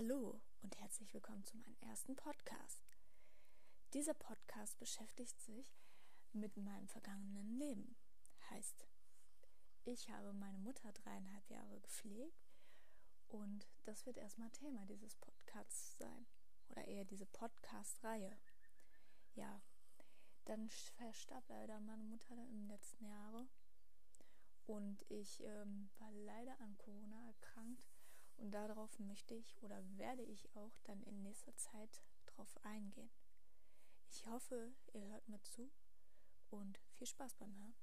Hallo und herzlich willkommen zu meinem ersten Podcast. Dieser Podcast beschäftigt sich mit meinem vergangenen Leben. Heißt, ich habe meine Mutter dreieinhalb Jahre gepflegt und das wird erstmal Thema dieses Podcasts sein. Oder eher diese Podcast-Reihe. Ja, dann verstarb leider meine Mutter im letzten Jahre und ich ähm, war leider an und darauf möchte ich oder werde ich auch dann in nächster Zeit drauf eingehen. Ich hoffe, ihr hört mir zu und viel Spaß beim Hören.